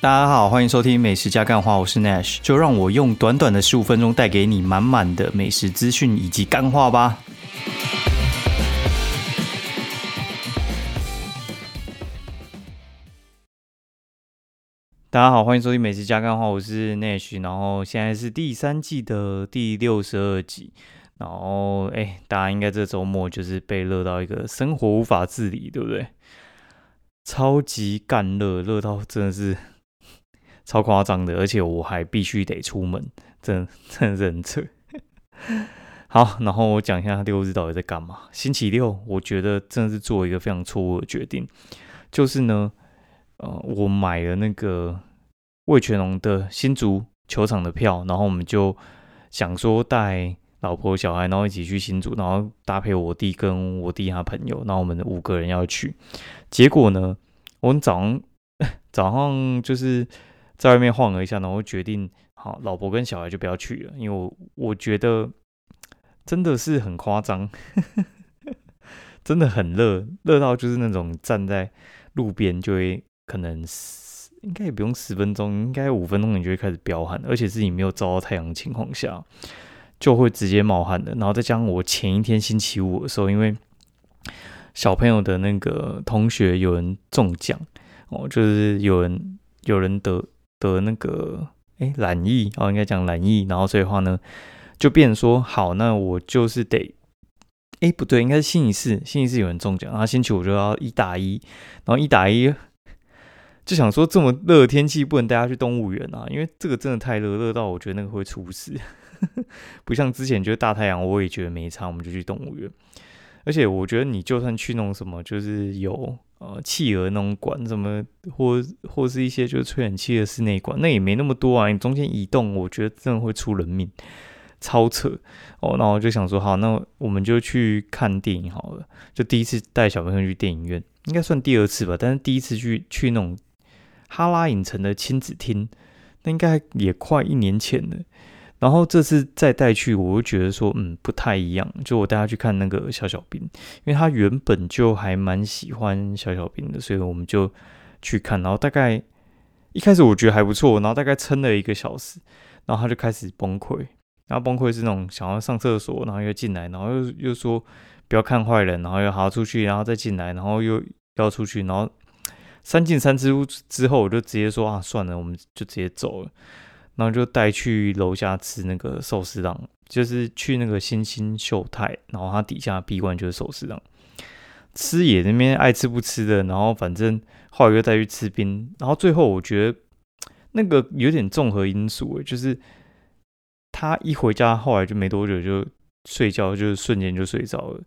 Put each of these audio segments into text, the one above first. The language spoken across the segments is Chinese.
大家好，欢迎收听美食加干话，我是 Nash，就让我用短短的十五分钟带给你满满的美食资讯以及干话吧。大家好，欢迎收听美食加干话，我是 Nash，然后现在是第三季的第六十二集，然后哎，大家应该这周末就是被热到一个生活无法自理，对不对？超级干热，热到真的是超夸张的，而且我还必须得出门，真 真的是很扯。好，然后我讲一下六日到底在干嘛。星期六，我觉得真的是做一个非常错误的决定，就是呢。呃，我买了那个魏全龙的新竹球场的票，然后我们就想说带老婆小孩，然后一起去新竹，然后搭配我弟跟我弟他朋友，然后我们五个人要去。结果呢，我们早上 早上就是在外面晃了一下，然后决定好，老婆跟小孩就不要去了，因为我我觉得真的是很夸张，真的很热，热到就是那种站在路边就会。可能应该也不用十分钟，应该五分钟你就会开始飙汗，而且是你没有照到太阳的情况下，就会直接冒汗的。然后再加上我前一天星期五的时候，因为小朋友的那个同学有人中奖哦，就是有人有人得得那个哎懒疫哦，应该讲懒疫，然后所以话呢，就变成说好，那我就是得哎不对，应该是星期四，星期四有人中奖，然后星期五就要一打一，然后一打一。就想说这么热的天气不能带他去动物园啊，因为这个真的太热，热到我觉得那个会出事。不像之前就是大太阳，我也觉得没差，我们就去动物园。而且我觉得你就算去那种什么，就是有呃企鹅那种馆，什么或或是一些就是吹冷气的室内馆，那也没那么多啊。你中间移动，我觉得真的会出人命，超扯哦。那我就想说，好，那我们就去看电影好了。就第一次带小朋友去电影院，应该算第二次吧，但是第一次去去那种。哈拉影城的亲子厅，那应该也快一年前了。然后这次再带去，我就觉得说，嗯，不太一样。就我带他去看那个小小兵，因为他原本就还蛮喜欢小小兵的，所以我们就去看。然后大概一开始我觉得还不错，然后大概撑了一个小时，然后他就开始崩溃。然后崩溃是那种想要上厕所，然后又进来，然后又又说不要看坏人，然后又好出去，然后再进来，然后又要出去，然后。三进三出之后，我就直接说啊，算了，我们就直接走了。然后就带去楼下吃那个寿司档，就是去那个新兴秀泰，然后它底下闭关就是寿司档。吃也那边爱吃不吃的，然后反正后来又带去吃冰，然后最后我觉得那个有点综合因素，就是他一回家后来就没多久就睡觉，就瞬间就睡着了。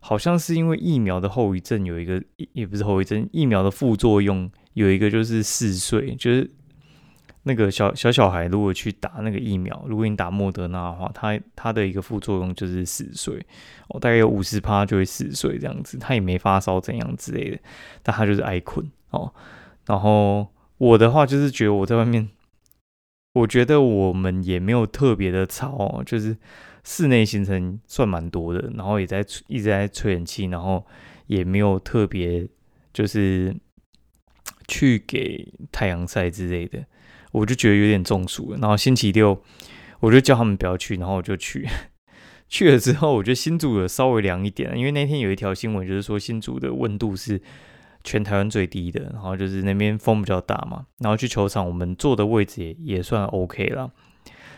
好像是因为疫苗的后遗症有一个，也不是后遗症，疫苗的副作用有一个就是嗜睡，就是那个小小小孩如果去打那个疫苗，如果你打莫德纳的话，他他的一个副作用就是嗜睡，哦，大概有五十趴就会嗜睡这样子，他也没发烧怎样之类的，但他就是爱困哦。然后我的话就是觉得我在外面，我觉得我们也没有特别的吵，就是。室内行程算蛮多的，然后也在一直在吹冷气，然后也没有特别就是去给太阳晒之类的，我就觉得有点中暑了。然后星期六我就叫他们不要去，然后我就去 去了之后，我觉得新竹有稍微凉一点，因为那天有一条新闻就是说新竹的温度是全台湾最低的，然后就是那边风比较大嘛，然后去球场我们坐的位置也也算 OK 了，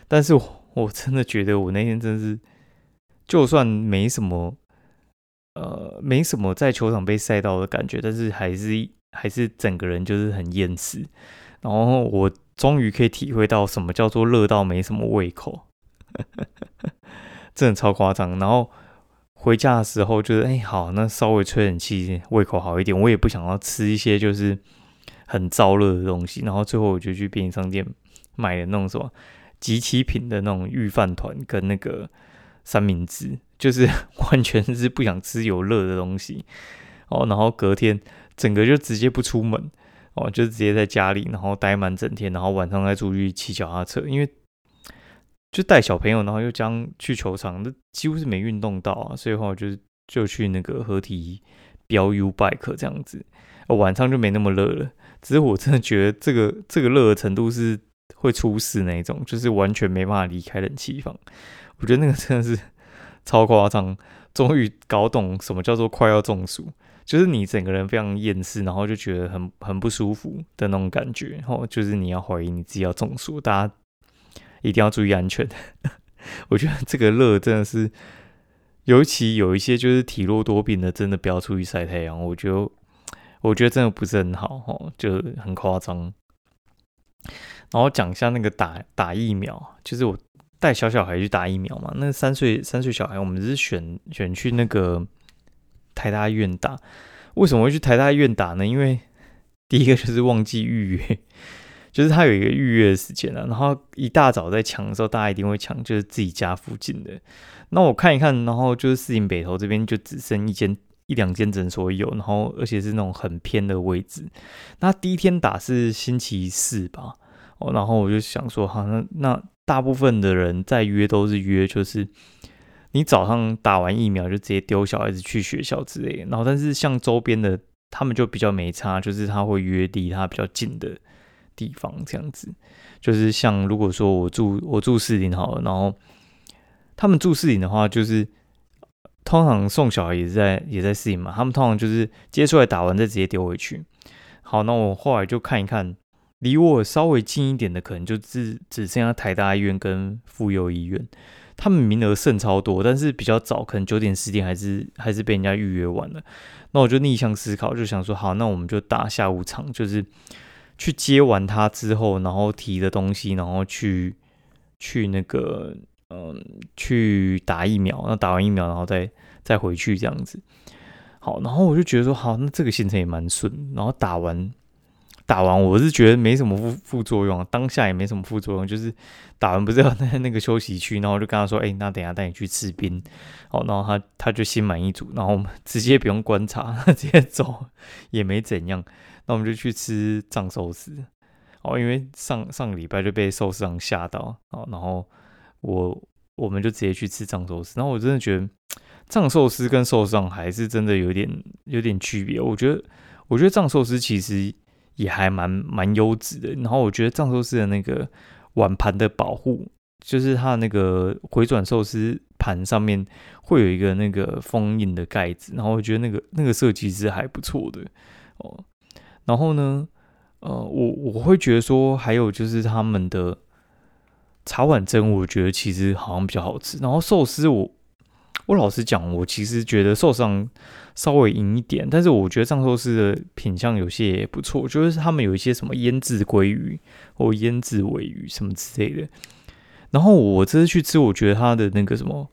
但是。我真的觉得我那天真是，就算没什么，呃，没什么在球场被晒到的感觉，但是还是还是整个人就是很厌食。然后我终于可以体会到什么叫做热到没什么胃口，真的超夸张。然后回家的时候就是，哎，好，那稍微吹冷气，胃口好一点。我也不想要吃一些就是很燥热的东西。然后最后我就去便利商店买了那种什么。集齐品的那种御饭团跟那个三明治，就是完全是不想吃有热的东西哦。然后隔天整个就直接不出门哦，就是直接在家里，然后待满整天，然后晚上再出去骑脚踏车，因为就带小朋友，然后又将去球场，那几乎是没运动到啊。所以话我就就去那个合体标 U bike 这样子，晚上就没那么热了。只是我真的觉得这个这个热的程度是会出事那种，就是完全没办法离开冷气房。我觉得那个真的是 超夸张。终于搞懂什么叫做快要中暑，就是你整个人非常厌世，然后就觉得很很不舒服的那种感觉。然后就是你要怀疑你自己要中暑，大家一定要注意安全。我觉得这个热真的是，尤其有一些就是体弱多病的，真的不要出去晒太阳。我觉得，我觉得真的不是很好哦，就很夸张。然后讲一下那个打打疫苗，就是我。带小小孩去打疫苗嘛？那三岁三岁小孩，我们是选选去那个台大院打。为什么会去台大院打呢？因为 第一个就是忘记预约，就是他有一个预约的时间了。然后一大早在抢的时候，大家一定会抢，就是自己家附近的。那我看一看，然后就是四营北头这边就只剩一间一两间诊所有，然后而且是那种很偏的位置。那第一天打是星期四吧？哦，然后我就想说，好，那那。大部分的人在约都是约，就是你早上打完疫苗就直接丢小孩子去学校之类的。然后，但是像周边的他们就比较没差，就是他会约离他比较近的地方这样子。就是像如果说我住我住四林好了，然后他们住四林的话，就是通常送小孩也是在也在四林嘛，他们通常就是接出来打完再直接丢回去。好，那我后来就看一看。离我稍微近一点的，可能就只只剩下台大医院跟妇幼医院，他们名额剩超多，但是比较早，可能九点十点还是还是被人家预约完了。那我就逆向思考，就想说，好，那我们就打下午场，就是去接完他之后，然后提的东西，然后去去那个嗯去打疫苗，那打完疫苗，然后再再回去这样子。好，然后我就觉得说，好，那这个行程也蛮顺，然后打完。打完我是觉得没什么副副作用，当下也没什么副作用，就是打完不是要在 那个休息区，然后就跟他说，哎，那等下带你去吃冰，哦，然后他他就心满意足，然后我们直接不用观察，直接走也没怎样，那我们就去吃藏寿司，哦，因为上上个礼拜就被寿司郎吓到，哦，然后我我们就直接去吃藏寿司，然后我真的觉得藏寿司跟寿司郎还是真的有点有点区别，我觉得我觉得藏寿司其实。也还蛮蛮优质的，然后我觉得藏寿司的那个碗盘的保护，就是它的那个回转寿司盘上面会有一个那个封印的盖子，然后我觉得那个那个设计是还不错的哦。然后呢，呃，我我会觉得说，还有就是他们的茶碗蒸，我觉得其实好像比较好吃。然后寿司，我我老实讲，我其实觉得寿司上。稍微赢一点，但是我觉得藏寿司的品相有些也不错，就是他们有一些什么腌制鲑鱼或腌制尾鱼什么之类的。然后我这次去吃，我觉得他的那个什么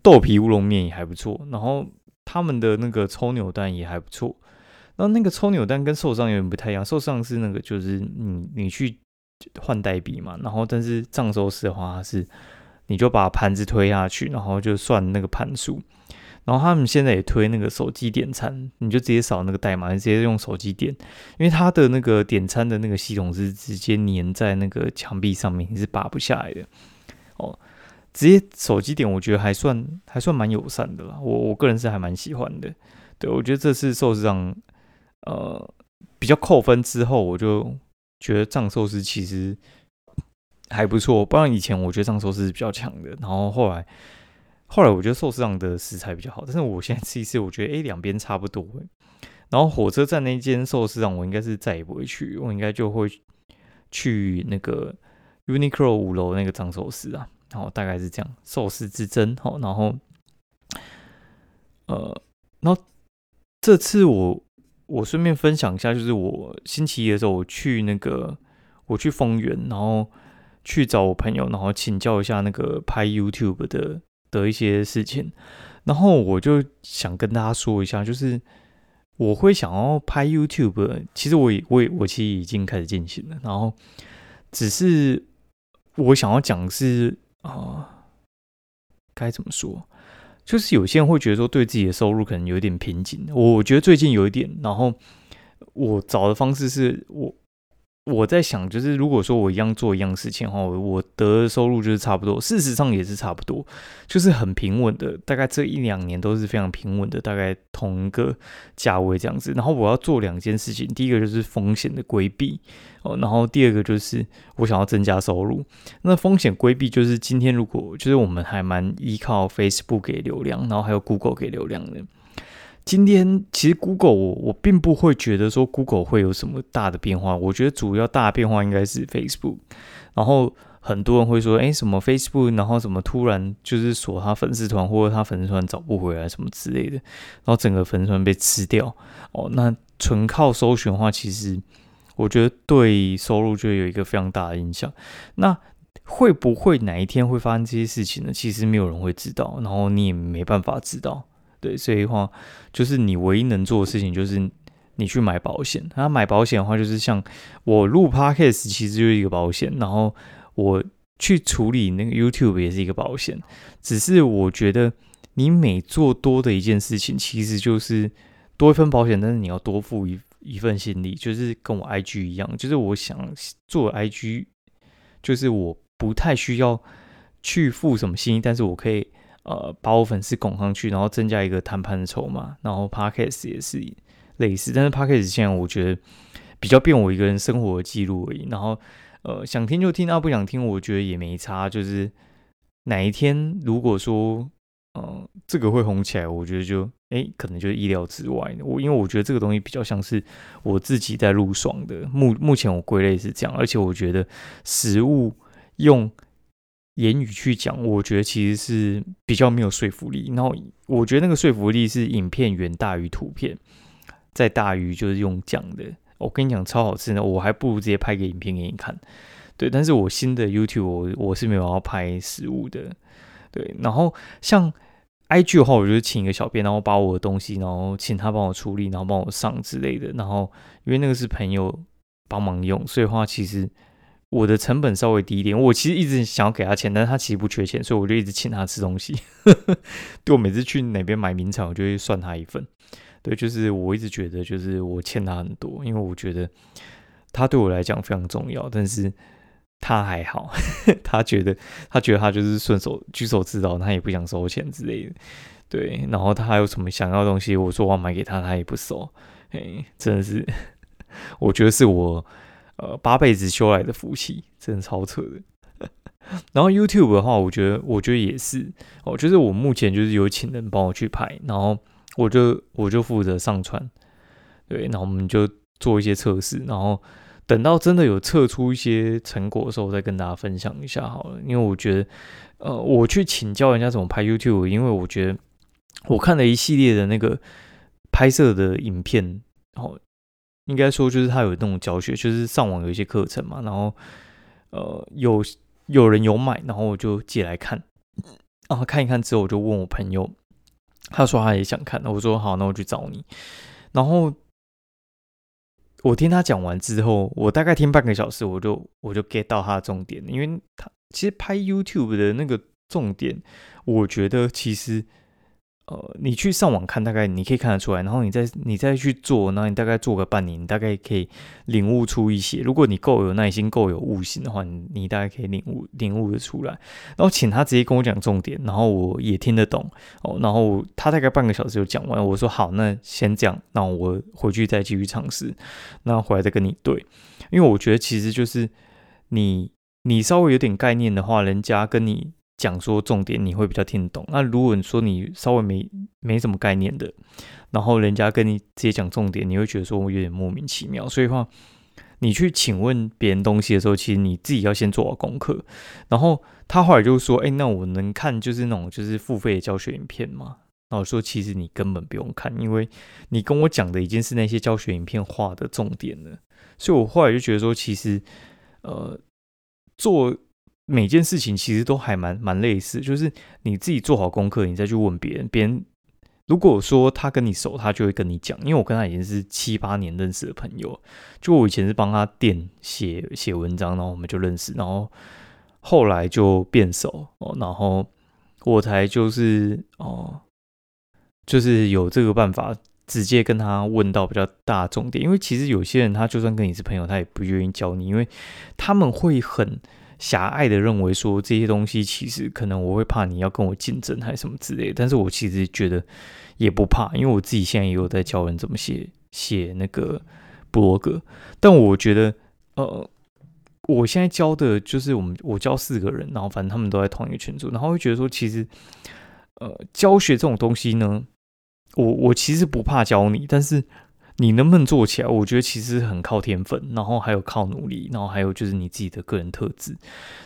豆皮乌龙面也还不错，然后他们的那个葱扭蛋也还不错。然后那个葱扭蛋跟寿司有点不太一样，寿司是那个就是你你去换代币嘛，然后但是藏寿司的话是你就把盘子推下去，然后就算那个盘数。然后他们现在也推那个手机点餐，你就直接扫那个代码，直接用手机点，因为它的那个点餐的那个系统是直接粘在那个墙壁上面，你是拔不下来的。哦，直接手机点，我觉得还算还算蛮友善的啦。我我个人是还蛮喜欢的。对我觉得这次寿司上，呃，比较扣分之后，我就觉得藏寿司其实还不错。不然以前我觉得藏寿司是比较强的，然后后来。后来我觉得寿司上的食材比较好，但是我现在吃一次，我觉得哎两边差不多。然后火车站那间寿司上，我应该是再也不会去，我应该就会去那个 Uniqlo 五楼那个藏寿司啊。然后大概是这样，寿司之争。好，然后呃，然后这次我我顺便分享一下，就是我星期一的时候我去那个我去丰原，然后去找我朋友，然后请教一下那个拍 YouTube 的。的一些事情，然后我就想跟大家说一下，就是我会想要拍 YouTube，其实我也我也我其实已经开始进行了，然后只是我想要讲是啊，该怎么说？就是有些人会觉得说对自己的收入可能有点瓶颈，我觉得最近有一点，然后我找的方式是我我在想，就是如果说我一样做一样事情的话，我得的收入就是差不多，事实上也是差不多，就是很平稳的，大概这一两年都是非常平稳的，大概同一个价位这样子。然后我要做两件事情，第一个就是风险的规避哦，然后第二个就是我想要增加收入。那风险规避就是今天如果就是我们还蛮依靠 Facebook 给流量，然后还有 Google 给流量的。今天其实 Google 我我并不会觉得说 Google 会有什么大的变化，我觉得主要大的变化应该是 Facebook。然后很多人会说，哎，什么 Facebook，然后什么突然就是锁他粉丝团，或者他粉丝团找不回来什么之类的，然后整个粉丝团被吃掉。哦，那纯靠搜寻的话，其实我觉得对收入就有一个非常大的影响。那会不会哪一天会发生这些事情呢？其实没有人会知道，然后你也没办法知道。对，所以话，就是你唯一能做的事情就是你去买保险。那买保险的话，就是像我录 podcast 其实就是一个保险，然后我去处理那个 YouTube 也是一个保险。只是我觉得你每做多的一件事情，其实就是多一份保险，但是你要多付一一份心力，就是跟我 IG 一样，就是我想做 IG，就是我不太需要去付什么心，但是我可以。呃，把我粉丝拱上去，然后增加一个谈判的筹码。然后 Podcast 也是类似，但是 Podcast 现在我觉得比较变我一个人生活的记录而已。然后呃，想听就听，啊不想听，我觉得也没差。就是哪一天如果说嗯这个会红起来，我觉得就哎可能就是意料之外。我因为我觉得这个东西比较像是我自己在录爽的。目目前我归类是这样，而且我觉得食物用。言语去讲，我觉得其实是比较没有说服力。然后我觉得那个说服力是影片远大于图片，再大于就是用讲的。我跟你讲超好吃呢，我还不如直接拍个影片给你看。对，但是我新的 YouTube 我我是没有要拍食物的。对，然后像 IG 的话，我就请一个小编，然后把我的东西，然后请他帮我处理，然后帮我上之类的。然后因为那个是朋友帮忙用，所以话其实。我的成本稍微低一点，我其实一直想要给他钱，但是他其实不缺钱，所以我就一直请他吃东西。对我每次去哪边买名产，我就会算他一份。对，就是我一直觉得，就是我欠他很多，因为我觉得他对我来讲非常重要，但是他还好，他觉得他觉得他就是顺手举手之劳，他也不想收钱之类的。对，然后他还有什么想要的东西，我说我要买给他，他也不收。哎，真的是，我觉得是我。呃，八辈子修来的福气，真的超扯的。然后 YouTube 的话，我觉得，我觉得也是。哦，就是我目前就是有请人帮我去拍，然后我就我就负责上传。对，然后我们就做一些测试，然后等到真的有测出一些成果的时候，再跟大家分享一下好了。因为我觉得，呃，我去请教人家怎么拍 YouTube，因为我觉得我看了一系列的那个拍摄的影片，然后。应该说，就是他有那种教学，就是上网有一些课程嘛，然后呃有有人有买，然后我就借来看，然后看一看之后，我就问我朋友，他说他也想看，我说好，那我去找你。然后我听他讲完之后，我大概听半个小时，我就我就 get 到他的重点，因为他其实拍 YouTube 的那个重点，我觉得其实。呃，你去上网看，大概你可以看得出来，然后你再你再去做，然后你大概做个半年，你大概可以领悟出一些。如果你够有耐心、够有悟性的话，你你大概可以领悟领悟的出来。然后请他直接跟我讲重点，然后我也听得懂哦。然后他大概半个小时就讲完，我说好，那先这样，那我回去再继续尝试，那回来再跟你对。因为我觉得其实就是你你稍微有点概念的话，人家跟你。讲说重点你会比较听得懂。那如果你说你稍微没没什么概念的，然后人家跟你直接讲重点，你会觉得说我有点莫名其妙。所以话，你去请问别人东西的时候，其实你自己要先做好功课。然后他后来就说：“哎，那我能看就是那种就是付费的教学影片吗？”然后我说：“其实你根本不用看，因为你跟我讲的已经是那些教学影片画的重点了。”所以我后来就觉得说，其实呃做。每件事情其实都还蛮蛮类似，就是你自己做好功课，你再去问别人。别人如果说他跟你熟，他就会跟你讲。因为我跟他已经是七八年认识的朋友，就我以前是帮他店写写文章，然后我们就认识，然后后来就变熟哦，然后我才就是哦，就是有这个办法直接跟他问到比较大重点，因为其实有些人他就算跟你是朋友，他也不愿意教你，因为他们会很狭隘的认为说这些东西其实可能我会怕你要跟我竞争还是什么之类，但是我其实觉得也不怕，因为我自己现在也有在教人怎么写写那个博格，但我觉得呃，我现在教的就是我们我教四个人，然后反正他们都在同一个群组，然后会觉得说其实呃教学这种东西呢。我我其实不怕教你，但是你能不能做起来？我觉得其实很靠天分，然后还有靠努力，然后还有就是你自己的个人特质。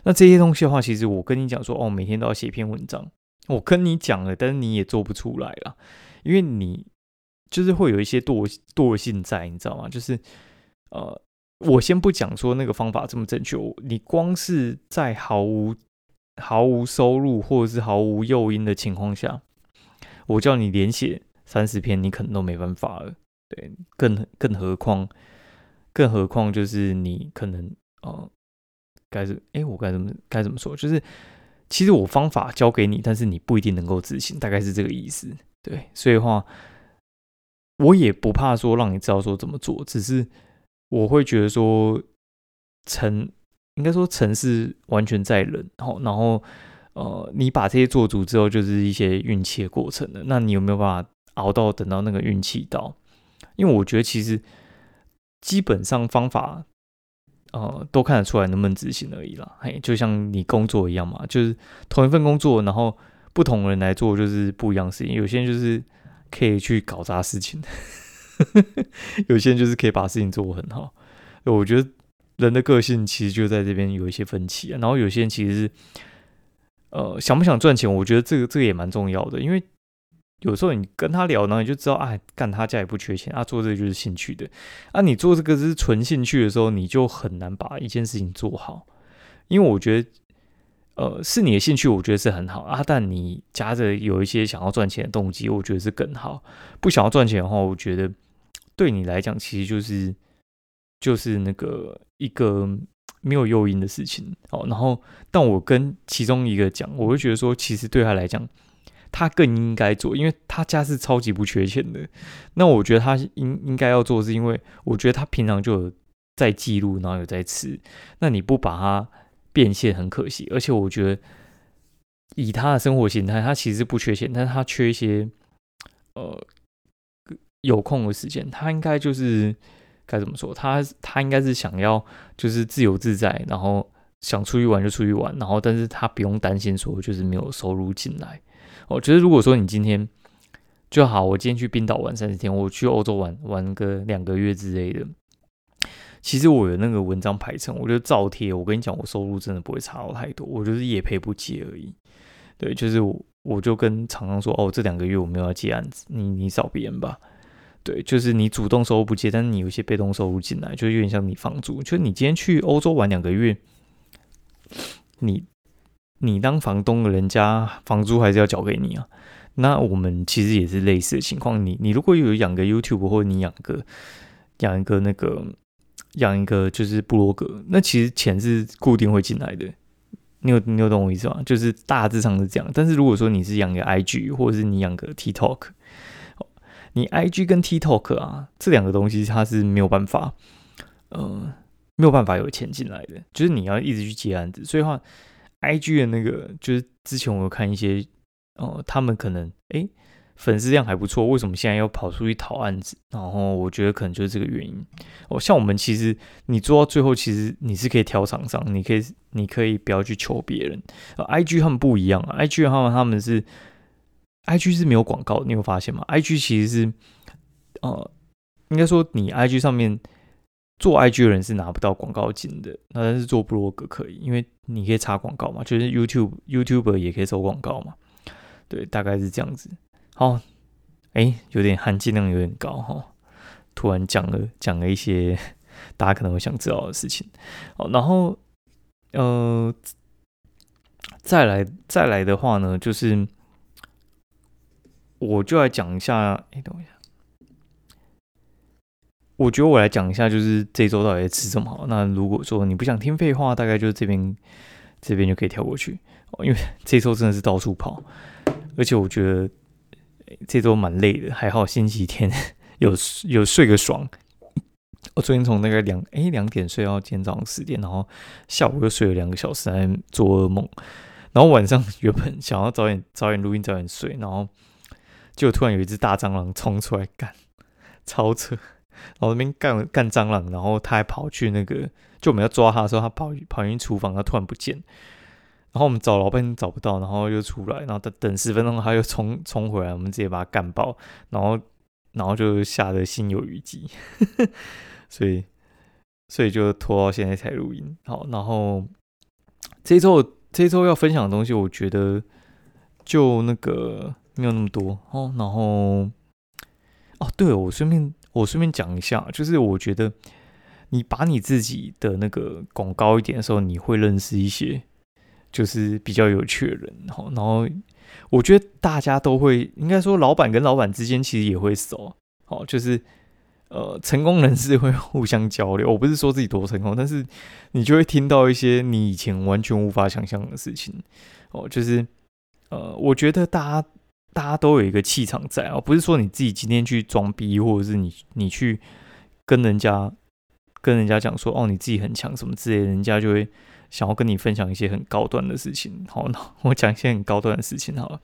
那这些东西的话，其实我跟你讲说，哦，每天都要写一篇文章，我跟你讲了，但是你也做不出来了，因为你就是会有一些惰惰性在，你知道吗？就是呃，我先不讲说那个方法这么正确，你光是在毫无毫无收入或者是毫无诱因的情况下，我叫你连写。三十篇你可能都没办法了，对，更更何况，更何况就是你可能呃，该是哎，我该怎么该怎么说？就是其实我方法教给你，但是你不一定能够执行，大概是这个意思。对，所以话我也不怕说让你知道说怎么做，只是我会觉得说成应该说成是完全在人，然后然后呃，你把这些做足之后，就是一些运气的过程了。那你有没有办法？熬到等到那个运气到，因为我觉得其实基本上方法，呃，都看得出来能不能执行而已啦。嘿，就像你工作一样嘛，就是同一份工作，然后不同人来做，就是不一样事情。有些人就是可以去搞砸事情，有些人就是可以把事情做很好。我觉得人的个性其实就在这边有一些分歧。然后有些人其实是，呃，想不想赚钱，我觉得这个这个也蛮重要的，因为。有时候你跟他聊呢，你就知道，哎，干他家也不缺钱，啊，做这个就是兴趣的，啊，你做这个是纯兴趣的时候，你就很难把一件事情做好，因为我觉得，呃，是你的兴趣，我觉得是很好啊，但你夹着有一些想要赚钱的动机，我觉得是更好。不想要赚钱的话，我觉得对你来讲，其实就是就是那个一个没有诱因的事情哦。然后，但我跟其中一个讲，我会觉得说，其实对他来讲。他更应该做，因为他家是超级不缺钱的。那我觉得他应应该要做，是因为我觉得他平常就有在记录，然后有在吃。那你不把它变现，很可惜。而且我觉得以他的生活形态，他其实不缺钱，但是他缺一些呃有空的时间。他应该就是该怎么说？他他应该是想要就是自由自在，然后想出去玩就出去玩，然后但是他不用担心说就是没有收入进来。我觉得，如果说你今天就好，我今天去冰岛玩三十天，我去欧洲玩玩个两个月之类的，其实我有那个文章排成，我就照贴。我跟你讲，我收入真的不会差到太多，我就是也赔不接而已。对，就是我我就跟厂商说，哦，这两个月我没有要接案子，你你找别人吧。对，就是你主动收入不接，但是你有一些被动收入进来，就有点像你房租。就是你今天去欧洲玩两个月，你。你当房东的人家房租还是要交给你啊？那我们其实也是类似的情况。你你如果有养个 YouTube 或者你养个养一个那个养一个就是部落格，那其实钱是固定会进来的。你有你有懂我意思吗？就是大致上是这样。但是如果说你是养个 IG 或者是你养个 TikTok，你 IG 跟 TikTok 啊这两个东西它是没有办法，呃，没有办法有钱进来的，就是你要一直去接案子，所以话。I G 的那个就是之前我有看一些，哦，他们可能哎粉丝量还不错，为什么现在要跑出去讨案子？然后我觉得可能就是这个原因。哦，像我们其实你做到最后，其实你是可以挑厂商，你可以你可以不要去求别人。I G 他们不一样啊，I G 他们他们是 I G 是没有广告，你有发现吗？I G 其实是呃，应该说你 I G 上面。做 IG 的人是拿不到广告金的，那但是做布洛格可以，因为你可以插广告嘛，就是 YouTube YouTuber 也可以收广告嘛，对，大概是这样子。好，哎，有点含金量有点高哈，突然讲了讲了一些 大家可能会想知道的事情。好，然后呃，再来再来的话呢，就是我就来讲一下，哎，等一下。我觉得我来讲一下，就是这周到底吃什么好。那如果说你不想听废话，大概就是这边这边就可以跳过去，因为这周真的是到处跑，而且我觉得，这周蛮累的，还好星期天 有有睡个爽。我昨天从那个两哎两点睡到今天早上十点，然后下午又睡了两个小时，在做噩梦。然后晚上原本想要早点早点录音早点睡，然后就突然有一只大蟑螂冲出来干，超扯！然后那边干干蟑螂，然后他还跑去那个，就我们要抓他的时候，他跑跑进厨房，他突然不见。然后我们找老半天找不到，然后又出来，然后等等十分钟，他又冲冲回来，我们直接把他干爆，然后然后就吓得心有余悸，所以所以就拖到现在才录音。好，然后这周这周要分享的东西，我觉得就那个没有那么多哦。然后哦，对我顺便我顺便讲一下，就是我觉得你把你自己的那个拱高一点的时候，你会认识一些。就是比较有趣的人，然后，然后我觉得大家都会，应该说老板跟老板之间其实也会熟，哦，就是呃，成功人士会互相交流。我不是说自己多成功，但是你就会听到一些你以前完全无法想象的事情，哦，就是呃，我觉得大家大家都有一个气场在啊，不是说你自己今天去装逼，或者是你你去跟人家跟人家讲说哦，你自己很强什么之类，人家就会。想要跟你分享一些很高端的事情，好，那 我讲一些很高端的事情好了。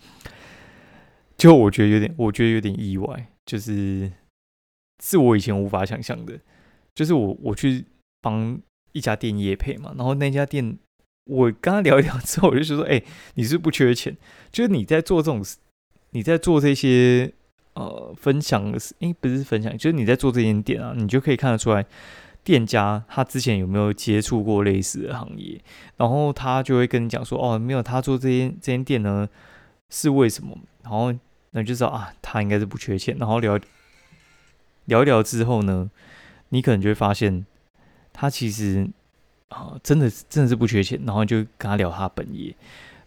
就我觉得有点，我觉得有点意外，就是是我以前无法想象的。就是我我去帮一家店业配嘛，然后那家店我跟他聊一聊之后，我就说：“哎，你是不缺钱？就是你在做这种，你在做这些呃分享的事，哎，不是分享，就是你在做这间店啊，你就可以看得出来。”店家他之前有没有接触过类似的行业？然后他就会跟你讲说：“哦，没有，他做这间这间店呢，是为什么？”然后那就知道啊，他应该是不缺钱。然后聊聊一聊之后呢，你可能就会发现他其实啊，真的真的是不缺钱。然后就跟他聊他本业，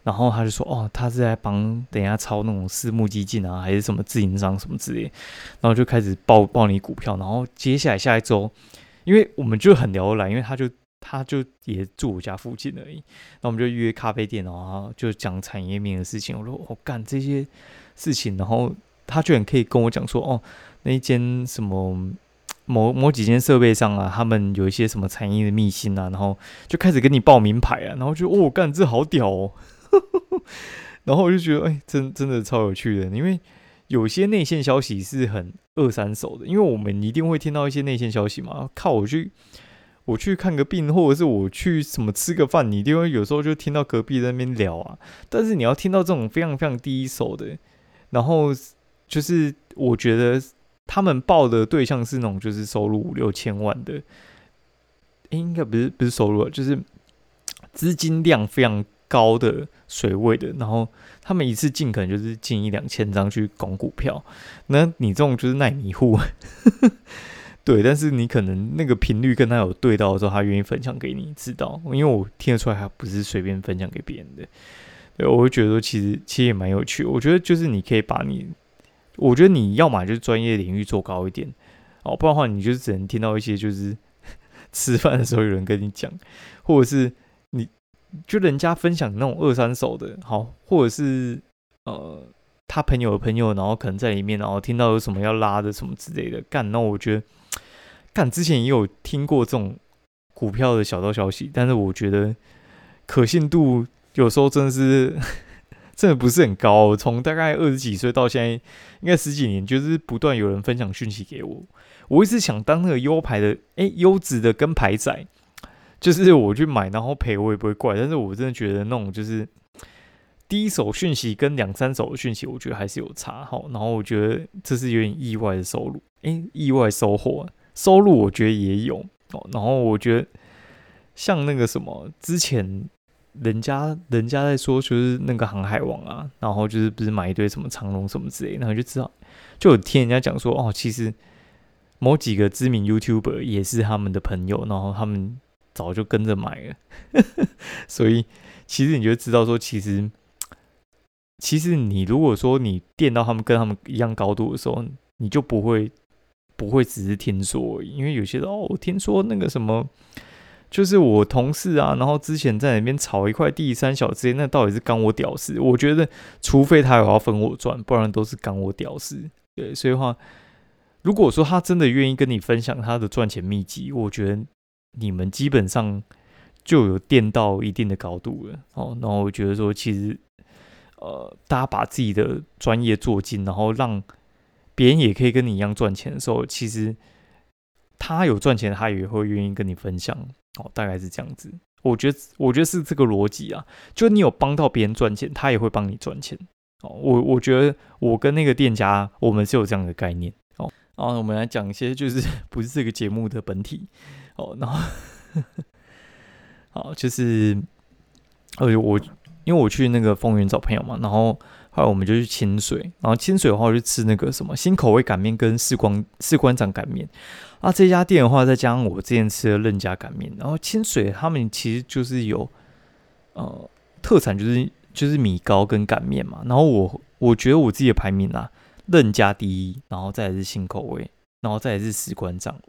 然后他就说：“哦，他是在帮等下抄那种私募基金啊，还是什么自营商什么之类。”然后就开始报报你股票。然后接下来下一周。因为我们就很聊得来，因为他就他就也住我家附近而已，那我们就约咖啡店，然后就讲产业面的事情。我说我干这些事情，然后他居然可以跟我讲说，哦，那一间什么某某几间设备上啊，他们有一些什么产业的秘辛啊，然后就开始跟你报名牌啊，然后就哦干这好屌哦，然后我就觉得哎，真真的超有趣的，因为。有些内线消息是很二三手的，因为我们一定会听到一些内线消息嘛。靠，我去我去看个病，或者是我去什么吃个饭，你一定会有时候就听到隔壁在那边聊啊。但是你要听到这种非常非常第一手的，然后就是我觉得他们报的对象是那种就是收入五六千万的，应该不是不是收入，就是资金量非常。高的水位的，然后他们一次进可能就是进一两千张去拱股票，那你这种就是耐迷户，对，但是你可能那个频率跟他有对到的时候，他愿意分享给你知道，因为我听得出来他不是随便分享给别人的，对，我会觉得说其实其实也蛮有趣，我觉得就是你可以把你，我觉得你要么就是专业领域做高一点，哦，不然的话你就只能听到一些就是 吃饭的时候有人跟你讲，或者是你。就人家分享那种二三手的，好，或者是呃他朋友的朋友，然后可能在里面，然后听到有什么要拉的什么之类的，干，那我觉得干之前也有听过这种股票的小道消息，但是我觉得可信度有时候真的是 真的不是很高。从大概二十几岁到现在，应该十几年，就是不断有人分享讯息给我，我一直想当那个优牌的，哎，优质的跟牌仔。就是我去买，然后赔我也不会怪，但是我真的觉得那种就是第一手讯息跟两三手的讯息，我觉得还是有差哈。然后我觉得这是有点意外的收入，诶，意外收获收入，我觉得也有哦。然后我觉得像那个什么之前人家人家在说，就是那个航海王啊，然后就是不是买一堆什么长龙什么之类，然后就知道就有听人家讲说，哦，其实某几个知名 YouTuber 也是他们的朋友，然后他们。早就跟着买了，所以其实你就知道说，其实其实你如果说你垫到他们跟他们一样高度的时候，你就不会不会只是听说，因为有些人哦，听说那个什么就是我同事啊，然后之前在那边炒一块地三小之间，那到底是干我屌事？我觉得，除非他有要分我赚，不然都是干我屌事。对，所以话，如果说他真的愿意跟你分享他的赚钱秘籍，我觉得你们基本上就有垫到一定的高度了。哦，然后我觉得说，其实，呃，大家把自己的专业做精，然后让别人也可以跟你一样赚钱的时候，其实。他有赚钱，他也会愿意跟你分享哦，大概是这样子。我觉得，我觉得是这个逻辑啊。就你有帮到别人赚钱，他也会帮你赚钱哦。我我觉得我跟那个店家，我们是有这样的概念哦。然后我们来讲一些就是 不是这个节目的本体哦。然后，好，就是呃，我因为我去那个丰原找朋友嘛，然后。后来我们就去清水，然后清水的话我就吃那个什么新口味擀面跟士官士官长擀面。啊，这家店的话再加上我之前吃的任家擀面，然后清水他们其实就是有呃特产，就是就是米糕跟擀面嘛。然后我我觉得我自己的排名啊，任家第一，然后再来是新口味，然后再来是士官长。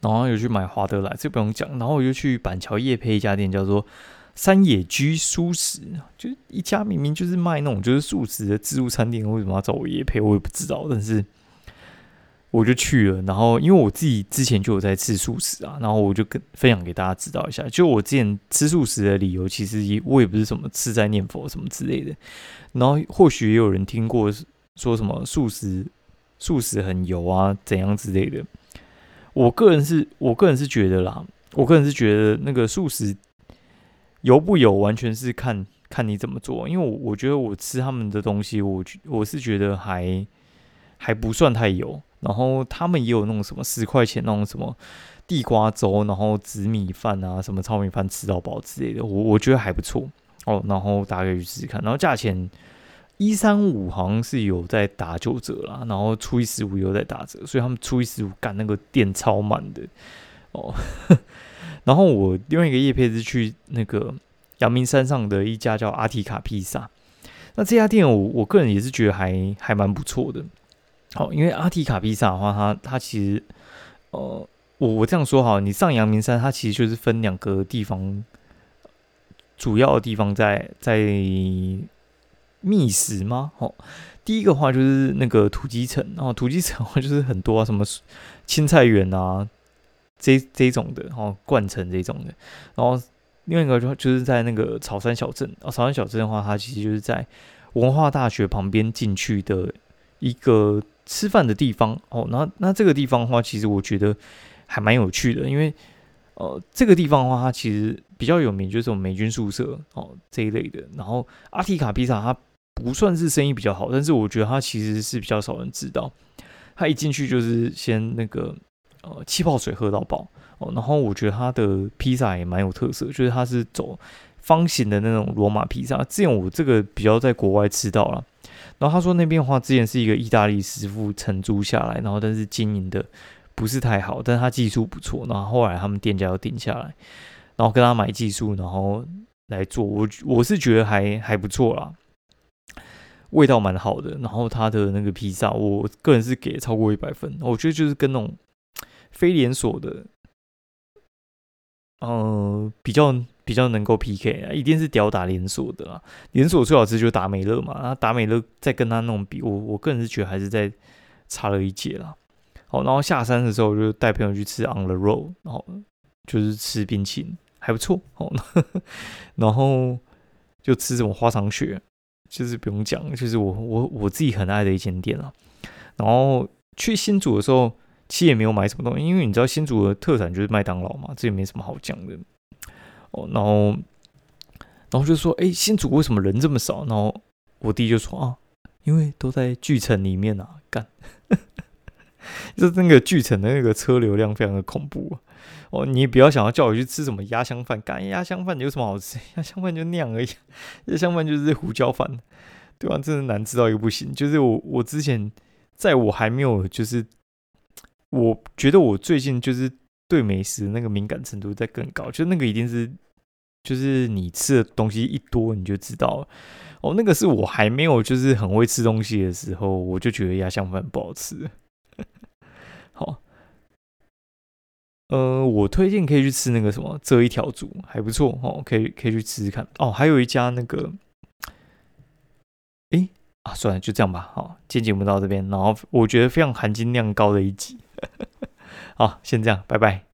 然后又去买华德来，这不用讲。然后我又去板桥叶配一家店，叫做。山野居素食，就一家明明就是卖那种就是素食的自助餐店，为什么要找我叶配？我也不知道。但是我就去了，然后因为我自己之前就有在吃素食啊，然后我就跟分享给大家知道一下。就我之前吃素食的理由，其实也我也不是什么吃斋念佛什么之类的。然后或许也有人听过说什么素食素食很油啊怎样之类的。我个人是我个人是觉得啦，我个人是觉得那个素食。油不油，完全是看看你怎么做。因为我我觉得我吃他们的东西，我我是觉得还还不算太油。然后他们也有那种什么十块钱那种什么地瓜粥，然后紫米饭啊，什么糙米饭吃到饱之类的，我我觉得还不错哦。然后大家可以试试看。然后价钱一三五好像是有在打九折啦，然后初一十五有在打折，所以他们初一十五干那个店超满的哦。然后我另外一个叶配是去那个阳明山上的一家叫阿提卡披萨，那这家店我我个人也是觉得还还蛮不错的。好，因为阿提卡披萨的话，它它其实呃，我我这样说哈，你上阳明山，它其实就是分两个地方，主要的地方在在觅食吗？哦，第一个话就是那个土鸡城，然后土鸡城的话就是很多啊，什么青菜园啊。这这种的，然后灌成这种的，然后另外一个就就是在那个草山小镇哦，草山小镇的话，它其实就是在文化大学旁边进去的一个吃饭的地方哦。那那这个地方的话，其实我觉得还蛮有趣的，因为呃，这个地方的话，它其实比较有名，就是我们美军宿舍哦这一类的。然后阿提卡披萨它不算是生意比较好，但是我觉得它其实是比较少人知道。他一进去就是先那个。呃，气泡水喝到饱哦，然后我觉得他的披萨也蛮有特色，就是他是走方形的那种罗马披萨。之前我这个比较在国外吃到了，然后他说那边的话，之前是一个意大利师傅承租下来，然后但是经营的不是太好，但他技术不错，然后后来他们店家又定下来，然后跟他买技术，然后来做。我我是觉得还还不错啦，味道蛮好的，然后他的那个披萨，我个人是给超过一百分，我觉得就是跟那种。非连锁的，呃，比较比较能够 PK 啊，一定是吊打连锁的啦。连锁最好吃就是达美乐嘛，然后达美乐再跟他那种比，我我个人是觉得还是在差了一截啦。好，然后下山的时候我就带朋友去吃 On the Road，然后就是吃冰淇淋，还不错。哦，然后就吃这种花肠雪，就是不用讲，就是我我我自己很爱的一间店啊。然后去新竹的时候。其实也没有买什么东西，因为你知道新竹的特产就是麦当劳嘛，这也没什么好讲的。哦，然后，然后就说，哎，新竹为什么人这么少？然后我弟就说啊，因为都在巨城里面啊，干，就是那个巨城的那个车流量非常的恐怖。哦，你不要想要叫我去吃什么鸭香饭，干鸭香饭有什么好吃？鸭香饭就那样而已，鸭香饭就是胡椒饭，对吧？真的难吃到一个不行。就是我我之前在我还没有就是。我觉得我最近就是对美食那个敏感程度在更高，就那个一定是，就是你吃的东西一多你就知道了。哦，那个是我还没有就是很会吃东西的时候，我就觉得鸭香饭不好吃。好，呃，我推荐可以去吃那个什么这一条猪，还不错哦，可以可以去吃吃看哦。还有一家那个，哎啊，算了，就这样吧。好，今天节目到这边，然后我觉得非常含金量高的一集。好，先这样，拜拜。